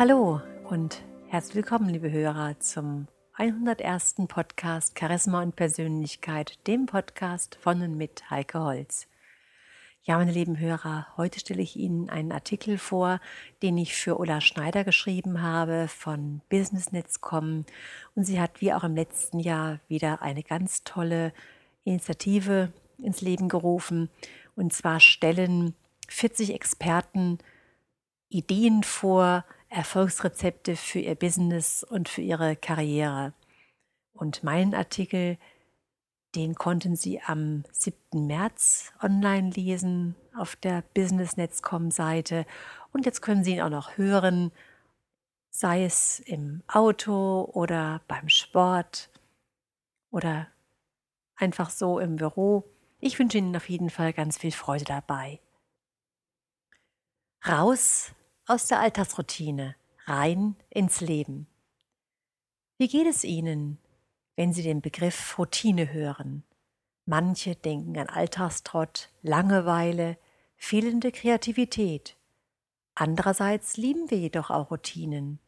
Hallo und herzlich willkommen, liebe Hörer, zum 101. Podcast Charisma und Persönlichkeit, dem Podcast von und mit Heike Holz. Ja, meine lieben Hörer, heute stelle ich Ihnen einen Artikel vor, den ich für Ulla Schneider geschrieben habe von Businessnetz.com und sie hat wie auch im letzten Jahr wieder eine ganz tolle Initiative ins Leben gerufen und zwar stellen 40 Experten Ideen vor, Erfolgsrezepte für ihr Business und für ihre Karriere. Und meinen Artikel den konnten Sie am 7. März online lesen auf der businessnetz.com-Seite. Und jetzt können Sie ihn auch noch hören, sei es im Auto oder beim Sport oder einfach so im Büro. Ich wünsche Ihnen auf jeden Fall ganz viel Freude dabei. Raus aus der Alltagsroutine, rein ins Leben. Wie geht es Ihnen wenn sie den Begriff Routine hören. Manche denken an Alltagstrott, Langeweile, fehlende Kreativität. Andererseits lieben wir jedoch auch Routinen.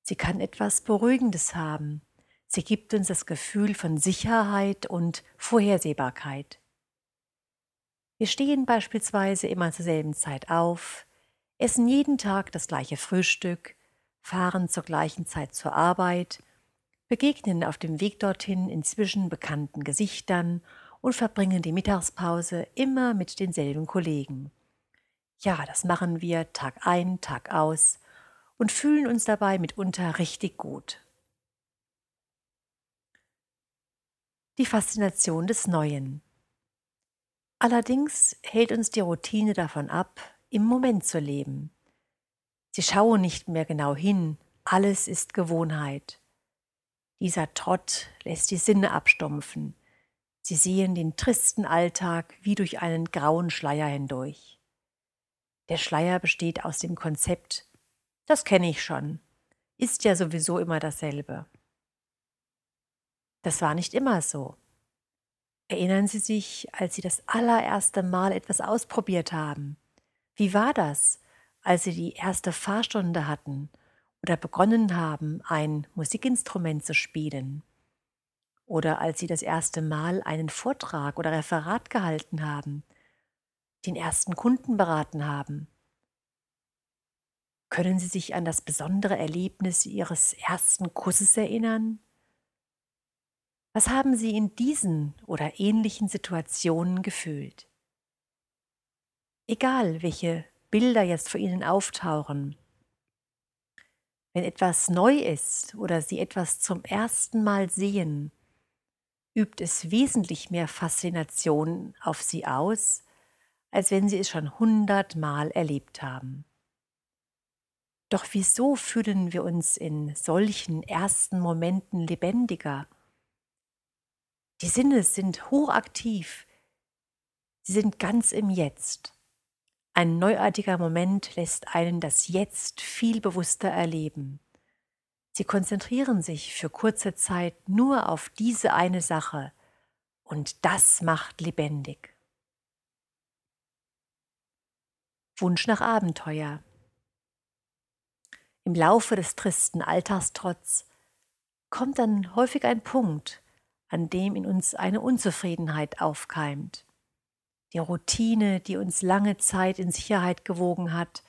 Sie kann etwas Beruhigendes haben. Sie gibt uns das Gefühl von Sicherheit und Vorhersehbarkeit. Wir stehen beispielsweise immer zur selben Zeit auf, essen jeden Tag das gleiche Frühstück, fahren zur gleichen Zeit zur Arbeit begegnen auf dem Weg dorthin inzwischen bekannten Gesichtern und verbringen die Mittagspause immer mit denselben Kollegen. Ja, das machen wir Tag ein, Tag aus und fühlen uns dabei mitunter richtig gut. Die Faszination des Neuen. Allerdings hält uns die Routine davon ab, im Moment zu leben. Sie schauen nicht mehr genau hin, alles ist Gewohnheit. Dieser Trott lässt die Sinne abstumpfen. Sie sehen den tristen Alltag wie durch einen grauen Schleier hindurch. Der Schleier besteht aus dem Konzept, das kenne ich schon, ist ja sowieso immer dasselbe. Das war nicht immer so. Erinnern Sie sich, als Sie das allererste Mal etwas ausprobiert haben? Wie war das, als Sie die erste Fahrstunde hatten oder begonnen haben, ein Musikinstrument zu spielen oder als sie das erste Mal einen Vortrag oder Referat gehalten haben, den ersten Kunden beraten haben. Können Sie sich an das besondere Erlebnis Ihres ersten Kusses erinnern? Was haben Sie in diesen oder ähnlichen Situationen gefühlt? Egal, welche Bilder jetzt vor Ihnen auftauchen, wenn etwas neu ist oder Sie etwas zum ersten Mal sehen, übt es wesentlich mehr Faszination auf Sie aus, als wenn Sie es schon hundertmal erlebt haben. Doch wieso fühlen wir uns in solchen ersten Momenten lebendiger? Die Sinne sind hochaktiv, sie sind ganz im Jetzt. Ein neuartiger Moment lässt einen das Jetzt viel bewusster erleben. Sie konzentrieren sich für kurze Zeit nur auf diese eine Sache und das macht lebendig. Wunsch nach Abenteuer. Im Laufe des tristen Alltagstrotz kommt dann häufig ein Punkt, an dem in uns eine Unzufriedenheit aufkeimt. Die Routine, die uns lange Zeit in Sicherheit gewogen hat,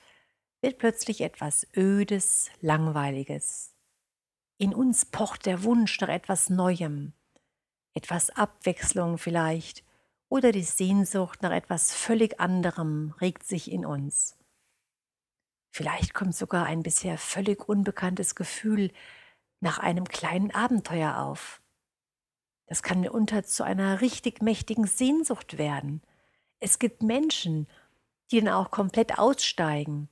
wird plötzlich etwas Ödes, Langweiliges. In uns pocht der Wunsch nach etwas Neuem, etwas Abwechslung vielleicht, oder die Sehnsucht nach etwas völlig anderem regt sich in uns. Vielleicht kommt sogar ein bisher völlig unbekanntes Gefühl nach einem kleinen Abenteuer auf. Das kann mitunter zu einer richtig mächtigen Sehnsucht werden – es gibt Menschen, die dann auch komplett aussteigen.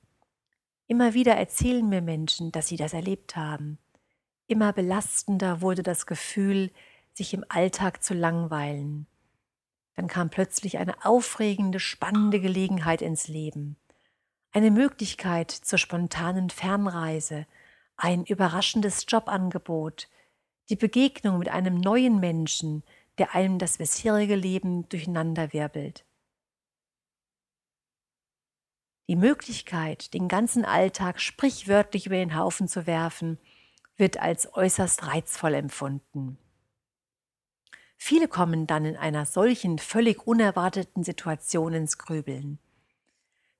Immer wieder erzählen mir Menschen, dass sie das erlebt haben. Immer belastender wurde das Gefühl, sich im Alltag zu langweilen. Dann kam plötzlich eine aufregende, spannende Gelegenheit ins Leben. Eine Möglichkeit zur spontanen Fernreise, ein überraschendes Jobangebot, die Begegnung mit einem neuen Menschen, der einem das bisherige Leben durcheinanderwirbelt. Die Möglichkeit, den ganzen Alltag sprichwörtlich über den Haufen zu werfen, wird als äußerst reizvoll empfunden. Viele kommen dann in einer solchen völlig unerwarteten Situation ins Grübeln.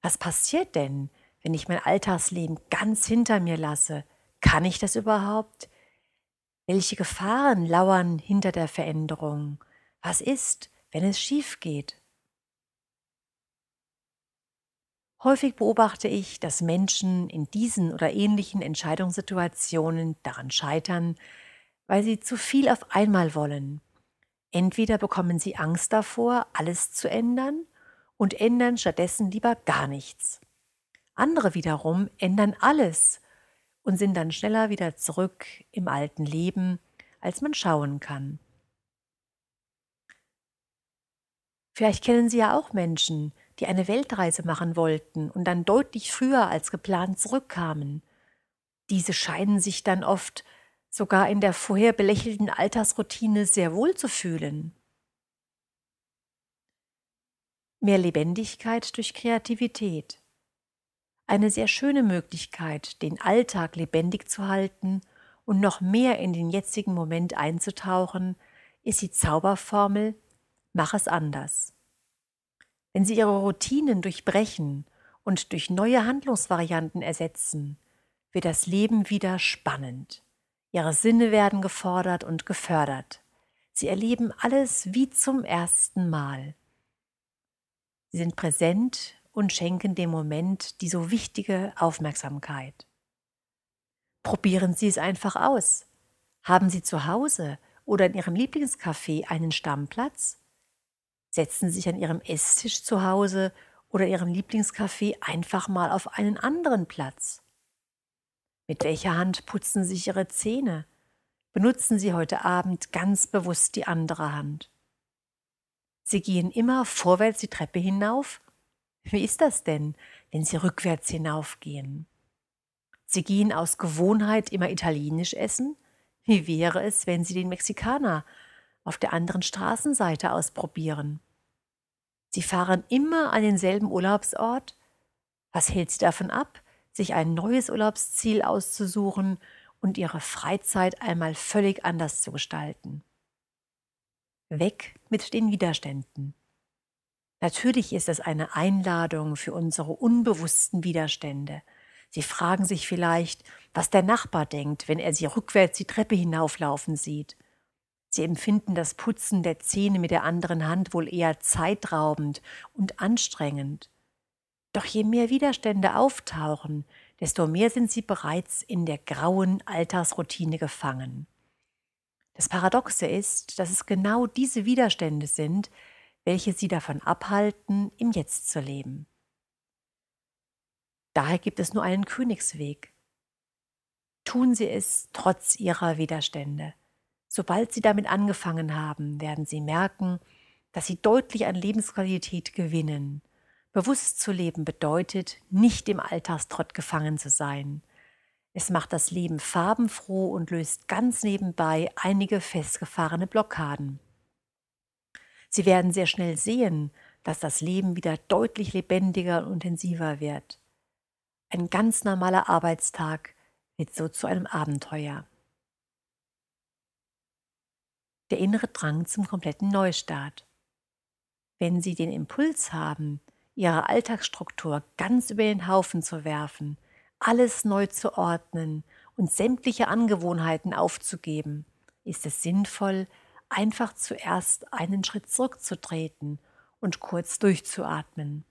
Was passiert denn, wenn ich mein Alltagsleben ganz hinter mir lasse? Kann ich das überhaupt? Welche Gefahren lauern hinter der Veränderung? Was ist, wenn es schief geht? Häufig beobachte ich, dass Menschen in diesen oder ähnlichen Entscheidungssituationen daran scheitern, weil sie zu viel auf einmal wollen. Entweder bekommen sie Angst davor, alles zu ändern und ändern stattdessen lieber gar nichts. Andere wiederum ändern alles und sind dann schneller wieder zurück im alten Leben, als man schauen kann. Vielleicht kennen Sie ja auch Menschen, die eine Weltreise machen wollten und dann deutlich früher als geplant zurückkamen. Diese scheinen sich dann oft sogar in der vorher belächelten Alltagsroutine sehr wohl zu fühlen. Mehr Lebendigkeit durch Kreativität. Eine sehr schöne Möglichkeit, den Alltag lebendig zu halten und noch mehr in den jetzigen Moment einzutauchen, ist die Zauberformel Mach es anders. Wenn Sie Ihre Routinen durchbrechen und durch neue Handlungsvarianten ersetzen, wird das Leben wieder spannend. Ihre Sinne werden gefordert und gefördert. Sie erleben alles wie zum ersten Mal. Sie sind präsent und schenken dem Moment die so wichtige Aufmerksamkeit. Probieren Sie es einfach aus. Haben Sie zu Hause oder in Ihrem Lieblingscafé einen Stammplatz? Setzen sich an ihrem Esstisch zu Hause oder ihrem Lieblingscafé einfach mal auf einen anderen Platz. Mit welcher Hand putzen sich Ihre Zähne? Benutzen Sie heute Abend ganz bewusst die andere Hand. Sie gehen immer vorwärts die Treppe hinauf? Wie ist das denn, wenn Sie rückwärts hinaufgehen? Sie gehen aus Gewohnheit immer italienisch essen? Wie wäre es, wenn Sie den Mexikaner auf der anderen Straßenseite ausprobieren. Sie fahren immer an denselben Urlaubsort. Was hält Sie davon ab, sich ein neues Urlaubsziel auszusuchen und Ihre Freizeit einmal völlig anders zu gestalten? Weg mit den Widerständen. Natürlich ist es eine Einladung für unsere unbewussten Widerstände. Sie fragen sich vielleicht, was der Nachbar denkt, wenn er Sie rückwärts die Treppe hinauflaufen sieht. Sie empfinden das Putzen der Zähne mit der anderen Hand wohl eher zeitraubend und anstrengend. Doch je mehr Widerstände auftauchen, desto mehr sind sie bereits in der grauen Alltagsroutine gefangen. Das Paradoxe ist, dass es genau diese Widerstände sind, welche sie davon abhalten, im Jetzt zu leben. Daher gibt es nur einen Königsweg. Tun Sie es trotz Ihrer Widerstände. Sobald Sie damit angefangen haben, werden Sie merken, dass Sie deutlich an Lebensqualität gewinnen. Bewusst zu leben bedeutet, nicht im Alltagstrott gefangen zu sein. Es macht das Leben farbenfroh und löst ganz nebenbei einige festgefahrene Blockaden. Sie werden sehr schnell sehen, dass das Leben wieder deutlich lebendiger und intensiver wird. Ein ganz normaler Arbeitstag wird so zu einem Abenteuer der innere Drang zum kompletten Neustart. Wenn Sie den Impuls haben, Ihre Alltagsstruktur ganz über den Haufen zu werfen, alles neu zu ordnen und sämtliche Angewohnheiten aufzugeben, ist es sinnvoll, einfach zuerst einen Schritt zurückzutreten und kurz durchzuatmen.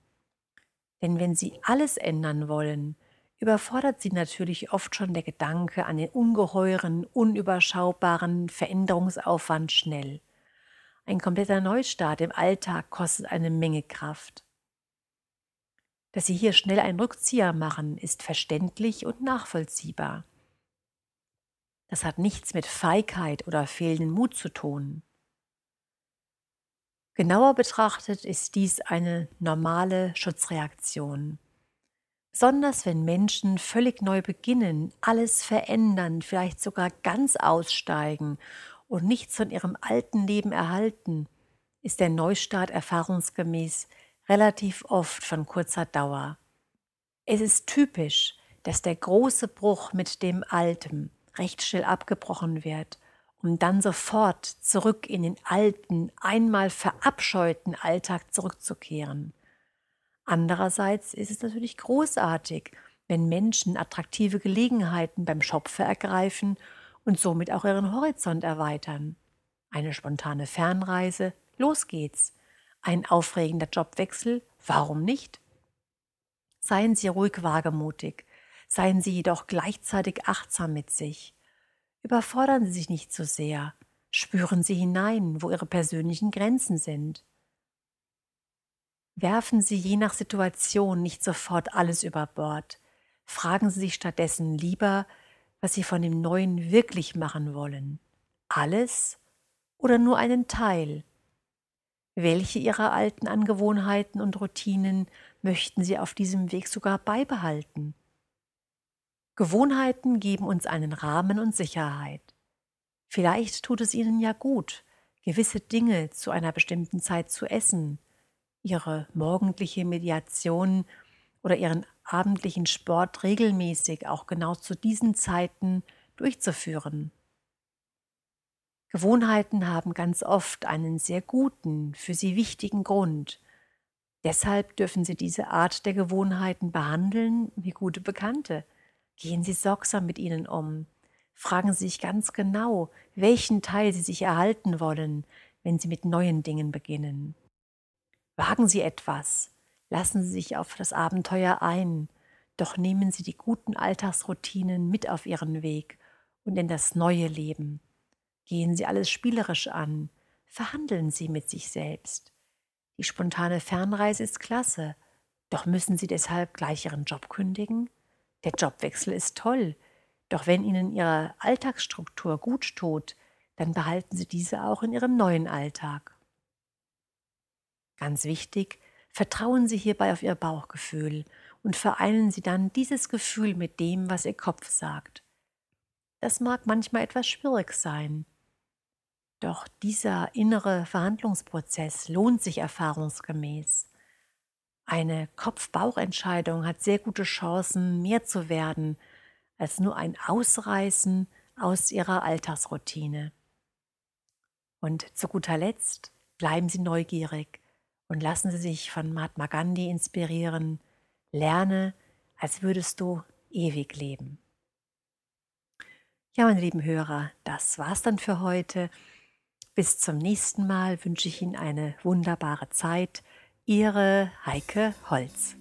Denn wenn Sie alles ändern wollen, überfordert sie natürlich oft schon der Gedanke an den ungeheuren, unüberschaubaren Veränderungsaufwand schnell. Ein kompletter Neustart im Alltag kostet eine Menge Kraft. Dass Sie hier schnell einen Rückzieher machen, ist verständlich und nachvollziehbar. Das hat nichts mit Feigheit oder fehlendem Mut zu tun. Genauer betrachtet ist dies eine normale Schutzreaktion. Besonders wenn Menschen völlig neu beginnen, alles verändern, vielleicht sogar ganz aussteigen und nichts von ihrem alten Leben erhalten, ist der Neustart erfahrungsgemäß relativ oft von kurzer Dauer. Es ist typisch, dass der große Bruch mit dem Alten recht schnell abgebrochen wird, um dann sofort zurück in den alten, einmal verabscheuten Alltag zurückzukehren. Andererseits ist es natürlich großartig, wenn Menschen attraktive Gelegenheiten beim Schopfer ergreifen und somit auch ihren Horizont erweitern. Eine spontane Fernreise, los geht's. Ein aufregender Jobwechsel, warum nicht? Seien Sie ruhig wagemutig, seien Sie jedoch gleichzeitig achtsam mit sich. Überfordern Sie sich nicht zu so sehr, spüren Sie hinein, wo Ihre persönlichen Grenzen sind. Werfen Sie je nach Situation nicht sofort alles über Bord. Fragen Sie sich stattdessen lieber, was Sie von dem Neuen wirklich machen wollen. Alles oder nur einen Teil? Welche Ihrer alten Angewohnheiten und Routinen möchten Sie auf diesem Weg sogar beibehalten? Gewohnheiten geben uns einen Rahmen und Sicherheit. Vielleicht tut es Ihnen ja gut, gewisse Dinge zu einer bestimmten Zeit zu essen, Ihre morgendliche Mediation oder Ihren abendlichen Sport regelmäßig auch genau zu diesen Zeiten durchzuführen. Gewohnheiten haben ganz oft einen sehr guten, für sie wichtigen Grund. Deshalb dürfen Sie diese Art der Gewohnheiten behandeln wie gute Bekannte. Gehen Sie sorgsam mit ihnen um. Fragen Sie sich ganz genau, welchen Teil Sie sich erhalten wollen, wenn Sie mit neuen Dingen beginnen. Wagen Sie etwas, Lassen Sie sich auf das Abenteuer ein, doch nehmen Sie die guten Alltagsroutinen mit auf Ihren Weg und in das neue Leben. Gehen Sie alles spielerisch an, verhandeln Sie mit sich selbst. Die spontane Fernreise ist klasse, doch müssen Sie deshalb gleich Ihren Job kündigen? Der Jobwechsel ist toll, doch wenn Ihnen Ihre Alltagsstruktur gut tut, dann behalten Sie diese auch in Ihrem neuen Alltag. Ganz wichtig, Vertrauen Sie hierbei auf Ihr Bauchgefühl und vereinen Sie dann dieses Gefühl mit dem, was Ihr Kopf sagt. Das mag manchmal etwas schwierig sein. Doch dieser innere Verhandlungsprozess lohnt sich erfahrungsgemäß. Eine Kopf-Bauch-Entscheidung hat sehr gute Chancen, mehr zu werden als nur ein Ausreißen aus ihrer Alltagsroutine. Und zu guter Letzt bleiben Sie neugierig und lassen Sie sich von Mahatma Gandhi inspirieren. Lerne, als würdest du ewig leben. Ja, meine lieben Hörer, das war's dann für heute. Bis zum nächsten Mal wünsche ich Ihnen eine wunderbare Zeit. Ihre Heike Holz.